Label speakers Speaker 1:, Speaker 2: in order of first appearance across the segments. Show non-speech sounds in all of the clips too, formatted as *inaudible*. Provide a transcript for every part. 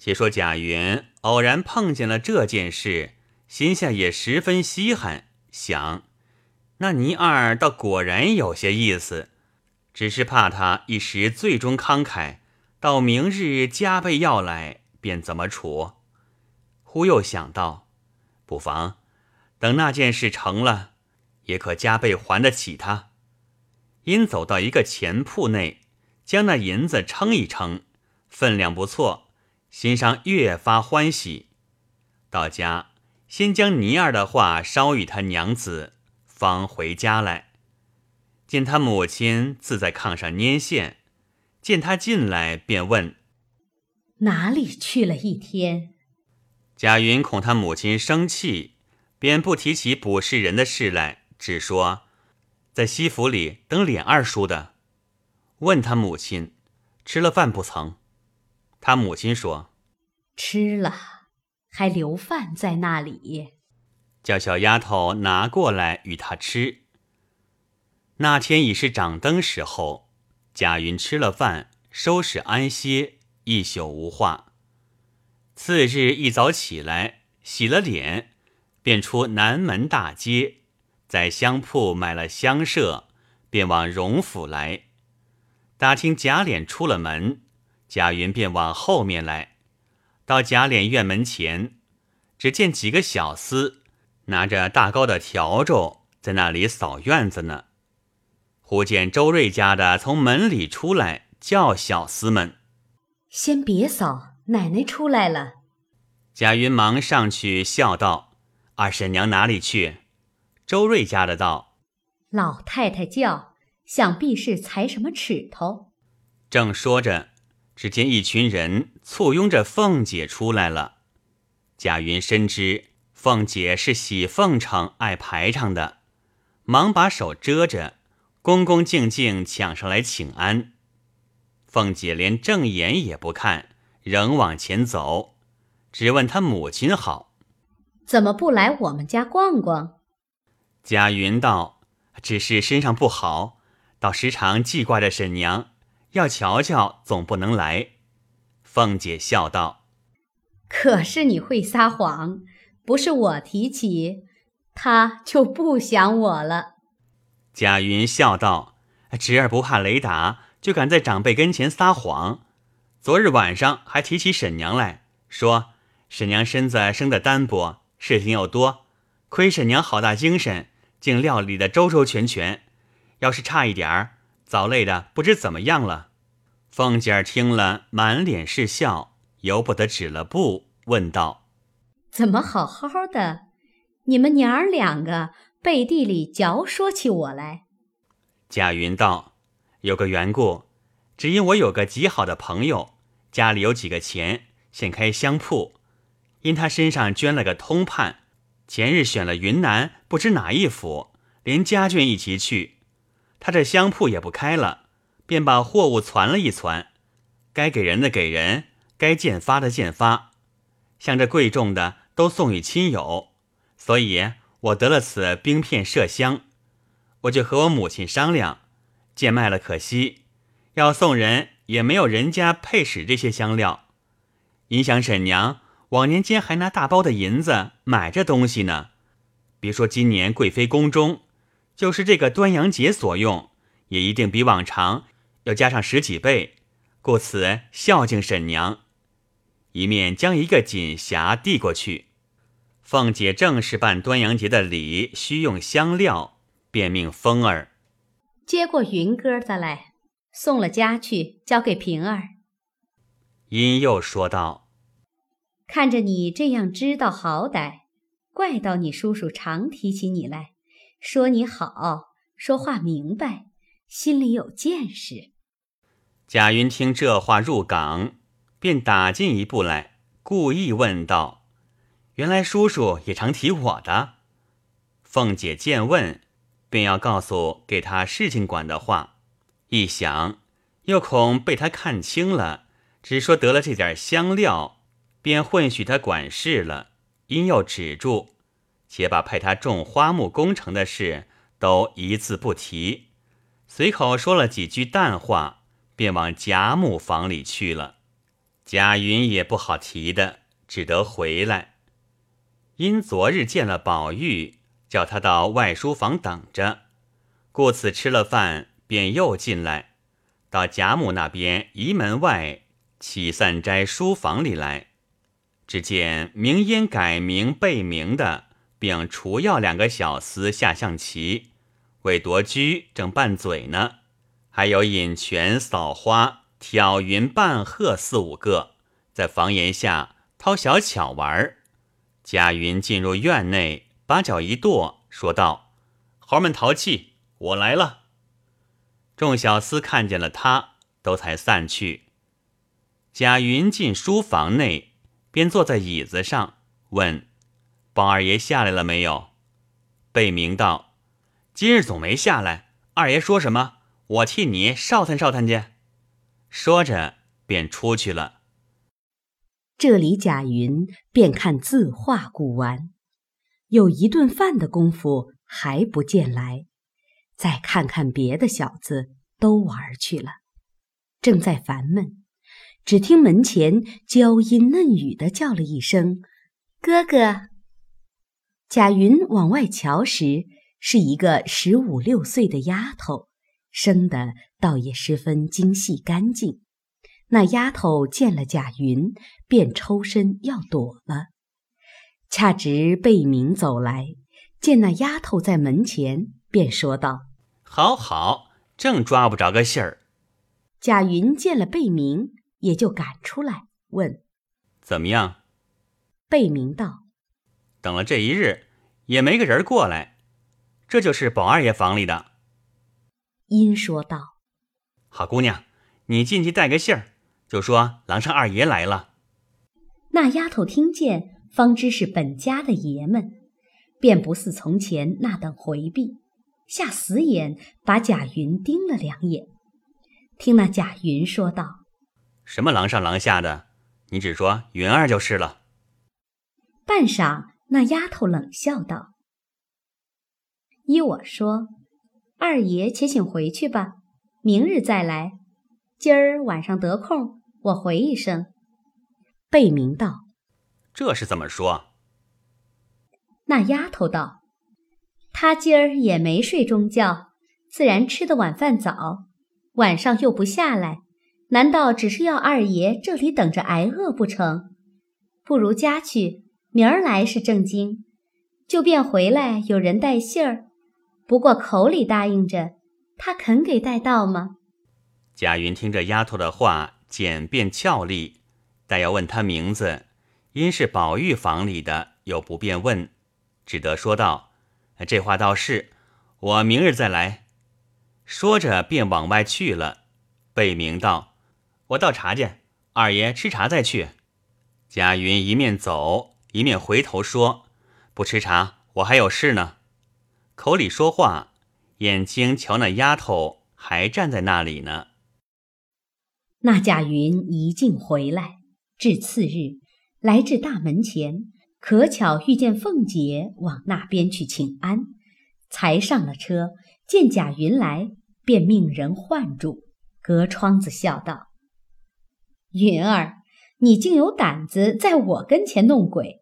Speaker 1: 且说贾云偶然碰见了这件事，心下也十分稀罕，想那倪二倒果然有些意思，只是怕他一时最终慷慨，到明日加倍要来，便怎么处？忽又想到，不妨等那件事成了，也可加倍还得起他。因走到一个钱铺内，将那银子称一称，分量不错。心上越发欢喜，到家先将尼儿的话捎与他娘子，方回家来。见他母亲自在炕上拈线，见他进来，便问：“
Speaker 2: 哪里去了一天？”
Speaker 1: 贾云恐他母亲生气，便不提起卜事人的事来，只说在西府里等琏二叔的。问他母亲吃了饭不曾？他母亲说：“
Speaker 2: 吃了，还留饭在那里。”
Speaker 1: 叫小丫头拿过来与他吃。那天已是掌灯时候，贾云吃了饭，收拾安歇，一宿无话。次日一早起来，洗了脸，便出南门大街，在香铺买了香舍，便往荣府来，打听贾琏出了门。贾云便往后面来，到贾琏院门前，只见几个小厮拿着大高的笤帚在那里扫院子呢。忽见周瑞家的从门里出来，叫小厮们：“
Speaker 2: 先别扫，奶奶出来了。”
Speaker 1: 贾云忙上去笑道：“二婶娘哪里去？”周瑞家的道：“
Speaker 2: 老太太叫，想必是裁什么尺头。”
Speaker 1: 正说着。只见一群人簇拥着凤姐出来了。贾云深知凤姐是喜奉承、爱排场的，忙把手遮着，恭恭敬敬抢上来请安。凤姐连正眼也不看，仍往前走，只问她母亲好，
Speaker 2: 怎么不来我们家逛逛？
Speaker 1: 贾云道：“只是身上不好，倒时常记挂着婶娘。”要瞧瞧，总不能来。凤姐笑道：“
Speaker 2: 可是你会撒谎，不是我提起，他就不想我了。”
Speaker 1: 贾云笑道：“侄儿不怕雷打，就敢在长辈跟前撒谎。昨日晚上还提起婶娘来说，婶娘身子生的单薄，事情又多，亏婶娘好大精神，竟料理的周周全全。要是差一点儿。”早累的不知怎么样了，凤姐儿听了，满脸是笑，由不得止了步，问道：“
Speaker 2: 怎么好好的，你们娘儿两个背地里嚼说起我来？”
Speaker 1: 贾云道：“有个缘故，只因我有个极好的朋友，家里有几个钱，现开香铺，因他身上捐了个通判，前日选了云南不知哪一府，连家眷一起去。”他这香铺也不开了，便把货物攒了一攒，该给人的给人，该见发的见发，像这贵重的都送与亲友，所以我得了此冰片麝香，我就和我母亲商量，贱卖了可惜，要送人也没有人家配使这些香料，影响婶娘往年间还拿大包的银子买这东西呢，别说今年贵妃宫中。就是这个端阳节所用，也一定比往常要加上十几倍，故此孝敬婶娘。一面将一个锦匣递过去，凤姐正是办端阳节的礼，需用香料，便命风儿
Speaker 2: 接过云哥的来，送了家去，交给平儿。
Speaker 1: 因又说道：“
Speaker 2: 看着你这样知道好歹，怪到你叔叔常提起你来。”说你好，说话明白，心里有见识。
Speaker 1: 贾云听这话入港，便打进一步来，故意问道：“原来叔叔也常提我的？”凤姐见问，便要告诉给他事情管的话，一想又恐被他看清了，只说得了这点香料，便混许他管事了，因又止住。且把派他种花木工程的事都一字不提，随口说了几句淡话，便往贾母房里去了。贾云也不好提的，只得回来。因昨日见了宝玉，叫他到外书房等着，故此吃了饭便又进来，到贾母那边移门外启散斋书房里来。只见明烟改名背名的，并除药两个小厮下象棋，为夺居正拌嘴呢，还有引泉、扫花、挑云、半鹤四五个，在房檐下掏小巧玩。贾云进入院内，把脚一跺，说道：“猴们淘气，我来了。”众小厮看见了他，都才散去。贾云进书房内。便坐在椅子上问：“宝二爷下来了没有？”贝明道：“今日总没下来。二爷说什么？我替你少探少探去。”说着便出去了。
Speaker 2: 这里贾云便看字画古玩，有一顿饭的功夫还不见来，再看看别的小子都玩去了，正在烦闷。只听门前娇音嫩语的叫了一声：“哥哥。”贾云往外瞧时，是一个十五六岁的丫头，生的倒也十分精细干净。那丫头见了贾云，便抽身要躲了。恰值贝明走来，见那丫头在门前，便说道：“
Speaker 1: 好好，正抓不着个信儿。”
Speaker 2: 贾云见了贝明。也就赶出来问：“
Speaker 1: 怎么样？”
Speaker 2: 贝明道：“
Speaker 1: 等了这一日，也没个人过来。这就是宝二爷房里的。”
Speaker 2: 殷说道：“
Speaker 1: 好姑娘，你进去带个信儿，就说郎上二爷来了。”
Speaker 2: 那丫头听见，方知是本家的爷们，便不似从前那等回避，下死眼把贾云盯了两眼。听那贾云说道。
Speaker 1: 什么郎上郎下的，你只说云儿就是了。
Speaker 2: 半晌，那丫头冷笑道：“依我说，二爷且请回去吧，明日再来。今儿晚上得空，我回一声。”贝明道：“
Speaker 1: 这是怎么说？”
Speaker 2: 那丫头道：“他今儿也没睡中觉，自然吃的晚饭早，晚上又不下来。”难道只是要二爷这里等着挨饿不成？不如家去，明儿来是正经。就便回来有人带信儿，不过口里答应着，他肯给带到吗？
Speaker 1: 贾云听着丫头的话，简便俏丽，但要问他名字，因是宝玉房里的，又不便问，只得说道：“这话倒是，我明日再来。”说着便往外去了。贝明道。我倒茶去，二爷吃茶再去。贾云一面走，一面回头说：“不吃茶，我还有事呢。”口里说话，眼睛瞧那丫头还站在那里呢。
Speaker 2: 那贾云一进回来，至次日来至大门前，可巧遇见凤姐往那边去请安，才上了车，见贾云来，便命人唤住，隔窗子笑道。云儿，你竟有胆子在我跟前弄鬼，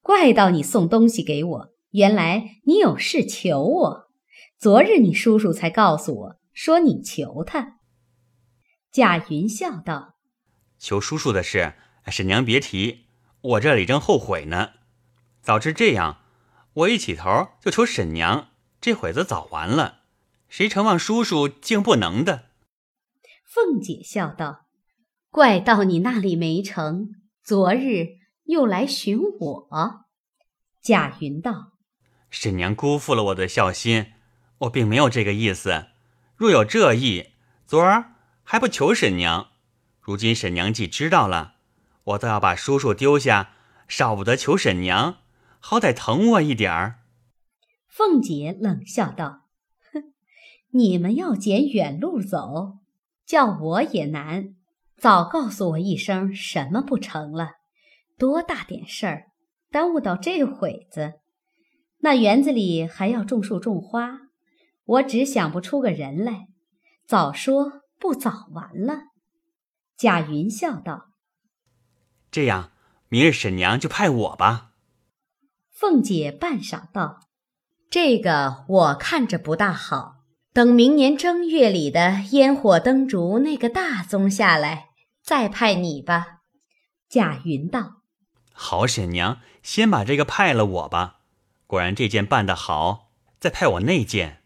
Speaker 2: 怪到你送东西给我，原来你有事求我。昨日你叔叔才告诉我说你求他。贾云笑道：“
Speaker 1: 求叔叔的事，婶娘别提，我这里正后悔呢。早知这样，我一起头就求婶娘，这会子早完了。谁承望叔叔竟不能的？”
Speaker 2: 凤姐笑道。怪到你那里没成，昨日又来寻我。贾云道：“
Speaker 1: 婶娘辜负了我的孝心，我并没有这个意思。若有这意，昨儿还不求婶娘。如今婶娘既知道了，我倒要把叔叔丢下，少不得求婶娘，好歹疼我一点儿。”
Speaker 2: 凤姐冷笑道：“哼，你们要捡远路走，叫我也难。”早告诉我一声，什么不成了？多大点事儿，耽误到这会子。那园子里还要种树种花，我只想不出个人来。早说不早完了。贾云笑道：“
Speaker 1: 这样，明日婶娘就派我吧。
Speaker 2: 凤姐半晌道：“这个我看着不大好，等明年正月里的烟火灯烛那个大宗下来，再派你吧。”贾云道：“
Speaker 1: 好，婶娘，先把这个派了我吧。果然这件办得好，再派我那件。”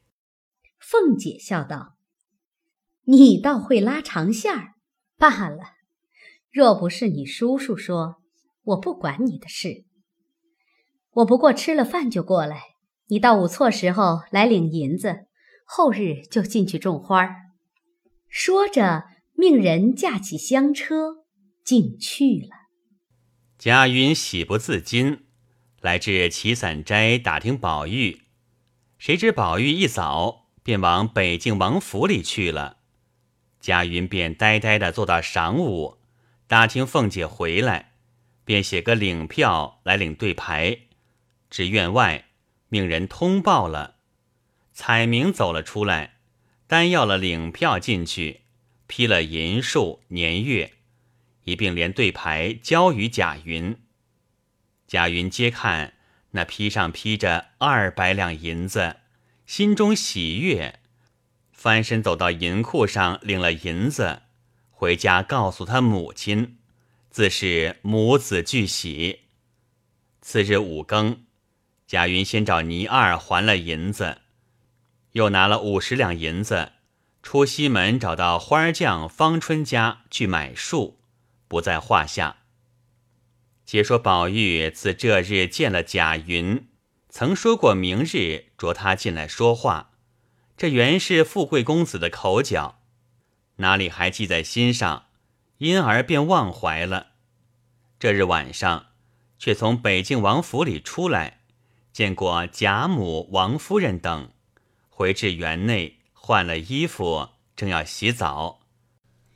Speaker 2: 凤姐笑道：“你倒会拉长线儿，罢了。若不是你叔叔说，我不管你的事。”我不过吃了饭就过来，你到午错时候来领银子，后日就进去种花。说着，命人架起香车，竟去了。
Speaker 1: 贾云喜不自禁，来至岐散斋打听宝玉，谁知宝玉一早便往北静王府里去了。贾云便呆呆的坐到晌午，打听凤姐回来，便写个领票来领对牌。至院外，命人通报了，彩明走了出来，单要了领票进去，批了银数年月，一并连对牌交与贾云。贾云接看，那批上批着二百两银子，心中喜悦，翻身走到银库上领了银子，回家告诉他母亲，自是母子俱喜。次日五更。贾云先找倪二还了银子，又拿了五十两银子，出西门找到花匠方春家去买树，不在话下。且说宝玉自这日见了贾云，曾说过明日着他进来说话，这原是富贵公子的口角，哪里还记在心上，因而便忘怀了。这日晚上，却从北静王府里出来。见过贾母、王夫人等，回至园内换了衣服，正要洗澡。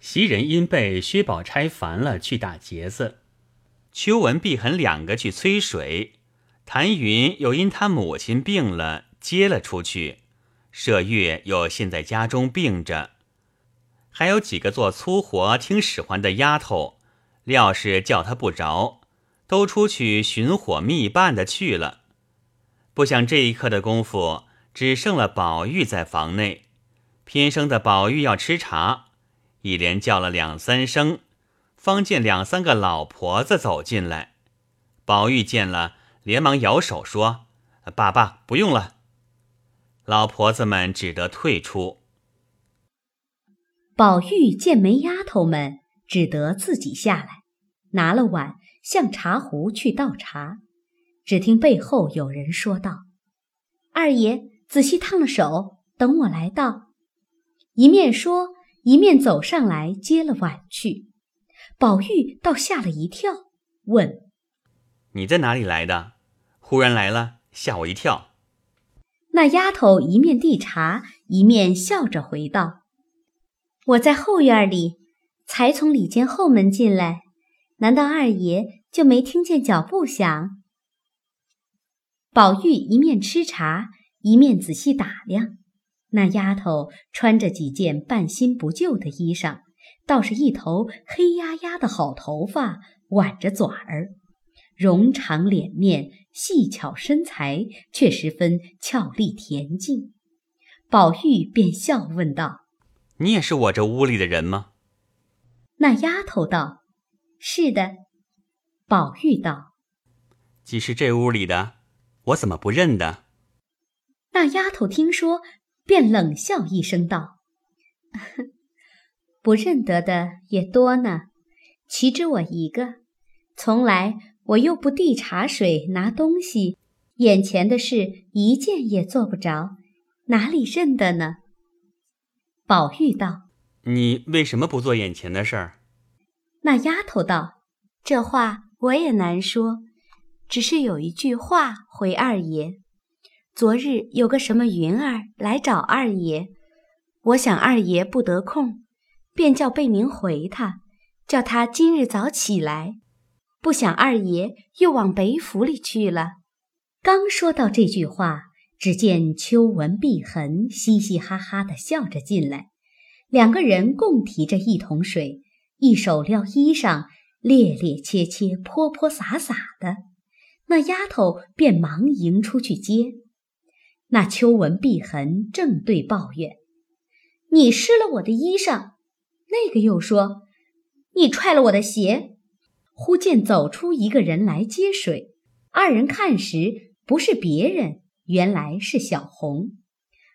Speaker 1: 袭人因被薛宝钗烦了，去打结子；秋文、碧痕两个去催水；谭云又因他母亲病了，接了出去；麝月又现在家中病着；还有几个做粗活、听使唤的丫头，料是叫他不着，都出去寻火觅伴的去了。不想这一刻的功夫，只剩了宝玉在房内。偏生的宝玉要吃茶，一连叫了两三声，方见两三个老婆子走进来。宝玉见了，连忙摇手说：“爸爸，不用了。”老婆子们只得退出。
Speaker 2: 宝玉见没丫头们，只得自己下来，拿了碗，向茶壶去倒茶。只听背后有人说道：“二爷，仔细烫了手，等我来倒。”一面说，一面走上来接了碗去。宝玉倒吓了一跳，问：“
Speaker 1: 你在哪里来的？忽然来了，吓我一跳。”
Speaker 2: 那丫头一面递茶，一面笑着回道：“我在后院里，才从里间后门进来，难道二爷就没听见脚步响？”宝玉一面吃茶，一面仔细打量那丫头，穿着几件半新不旧的衣裳，倒是一头黑压压的好头发，挽着嘴儿，容长脸面，细巧身材，却十分俏丽恬静。宝玉便笑问道：“
Speaker 1: 你也是我这屋里的人吗？”
Speaker 2: 那丫头道：“是的。”宝玉道：“
Speaker 1: 既是这屋里的。”我怎么不认得？
Speaker 2: 那丫头听说，便冷笑一声道：“ *laughs* 不认得的也多呢，岂止我一个？从来我又不递茶水、拿东西，眼前的事一件也做不着，哪里认得呢？”宝玉道：“
Speaker 1: 你为什么不做眼前的事儿？”
Speaker 2: 那丫头道：“这话我也难说。”只是有一句话回二爷，昨日有个什么云儿来找二爷，我想二爷不得空，便叫贝明回他，叫他今日早起来。不想二爷又往北府里去了。刚说到这句话，只见秋纹碧痕嘻嘻哈哈的笑着进来，两个人共提着一桶水，一手撩衣裳，趔趔切切、泼泼洒洒的，那丫头便忙迎出去接。那秋纹碧痕正对抱怨：“你湿了我的衣裳。”那个又说：“你踹了我的鞋。”忽见走出一个人来接水，二人看时，不是别人，原来是小红。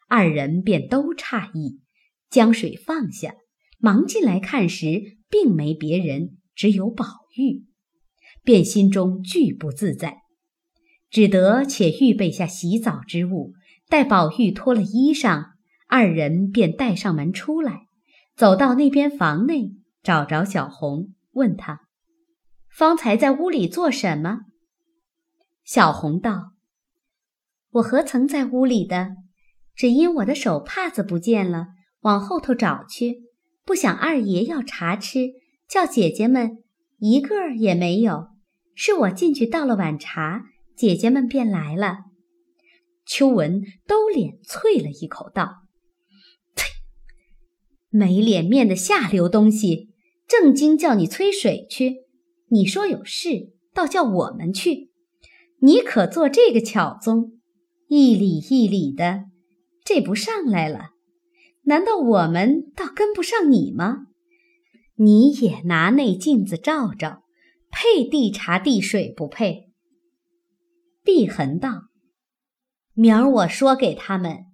Speaker 2: 二人便都诧异，将水放下，忙进来看时，并没别人，只有宝玉，便心中俱不自在，只得且预备下洗澡之物，待宝玉脱了衣裳，二人便带上门出来，走到那边房内，找着小红，问他。方才在屋里做什么？小红道：“我何曾在屋里的？只因我的手帕子不见了，往后头找去，不想二爷要茶吃，叫姐姐们一个也没有。是我进去倒了碗茶，姐姐们便来了。”秋文兜脸啐了一口，道：“呸，没脸面的下流东西！正经叫你催水去。”你说有事，倒叫我们去。你可做这个巧宗，一里一里的，这不上来了？难道我们倒跟不上你吗？你也拿那镜子照照，配递茶递水不配？碧痕道：“明儿我说给他们，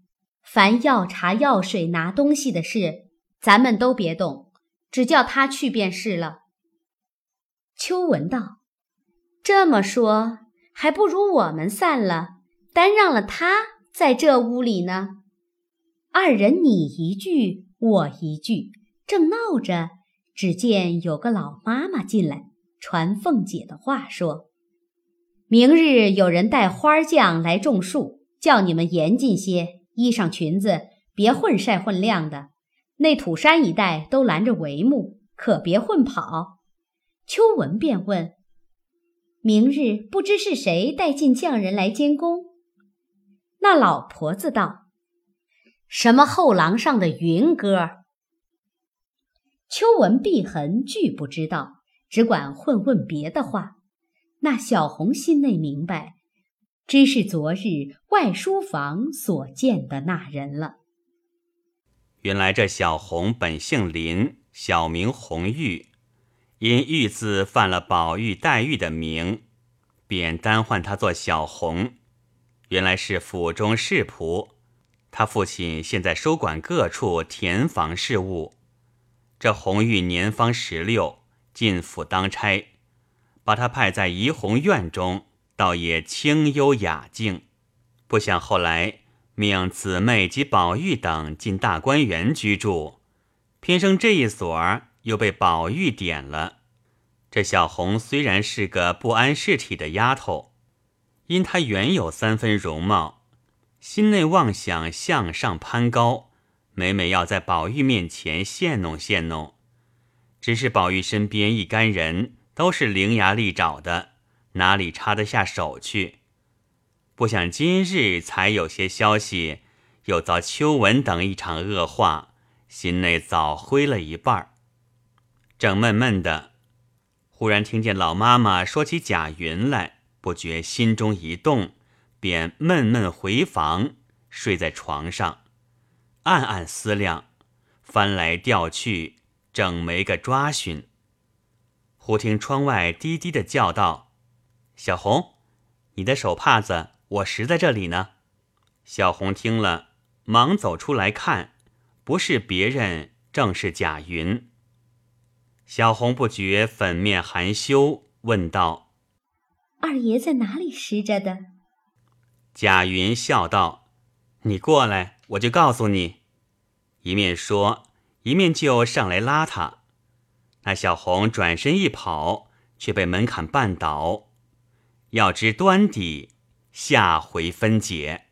Speaker 2: 凡要茶要水拿东西的事，咱们都别动，只叫他去便是了。”秋文道：“这么说，还不如我们散了，单让了他在这屋里呢。”二人你一句我一句，正闹着，只见有个老妈妈进来，传凤姐的话说：“明日有人带花匠来种树，叫你们严谨些，衣裳裙子别混晒混晾的。那土山一带都拦着帷幕，可别混跑。”秋文便问：“明日不知是谁带进匠人来监工？”那老婆子道：“什么后廊上的云哥？”秋文、碧痕俱不知道，只管混问别的话。那小红心内明白，知是昨日外书房所见的那人了。
Speaker 1: 原来这小红本姓林，小名红玉。因玉字犯了宝玉、黛玉的名，便单唤她做小红。原来是府中侍仆，他父亲现在收管各处田房事务。这红玉年方十六，进府当差，把他派在怡红院中，倒也清幽雅静。不想后来命姊妹及宝玉等进大观园居住，偏生这一所儿。又被宝玉点了。这小红虽然是个不谙世体的丫头，因她原有三分容貌，心内妄想向上攀高，每每要在宝玉面前献弄献弄。只是宝玉身边一干人都是伶牙俐爪的，哪里插得下手去？不想今日才有些消息，又遭秋纹等一场恶话，心内早灰了一半儿。正闷闷的，忽然听见老妈妈说起贾云来，不觉心中一动，便闷闷回房，睡在床上，暗暗思量，翻来调去，整没个抓寻。忽听窗外滴滴的叫道：“小红，你的手帕子我拾在这里呢。”小红听了，忙走出来看，不是别人，正是贾云。小红不觉粉面含羞，问道：“
Speaker 2: 二爷在哪里拾着的？”
Speaker 1: 贾云笑道：“你过来，我就告诉你。”一面说，一面就上来拉他。那小红转身一跑，却被门槛绊倒。要知端底，下回分解。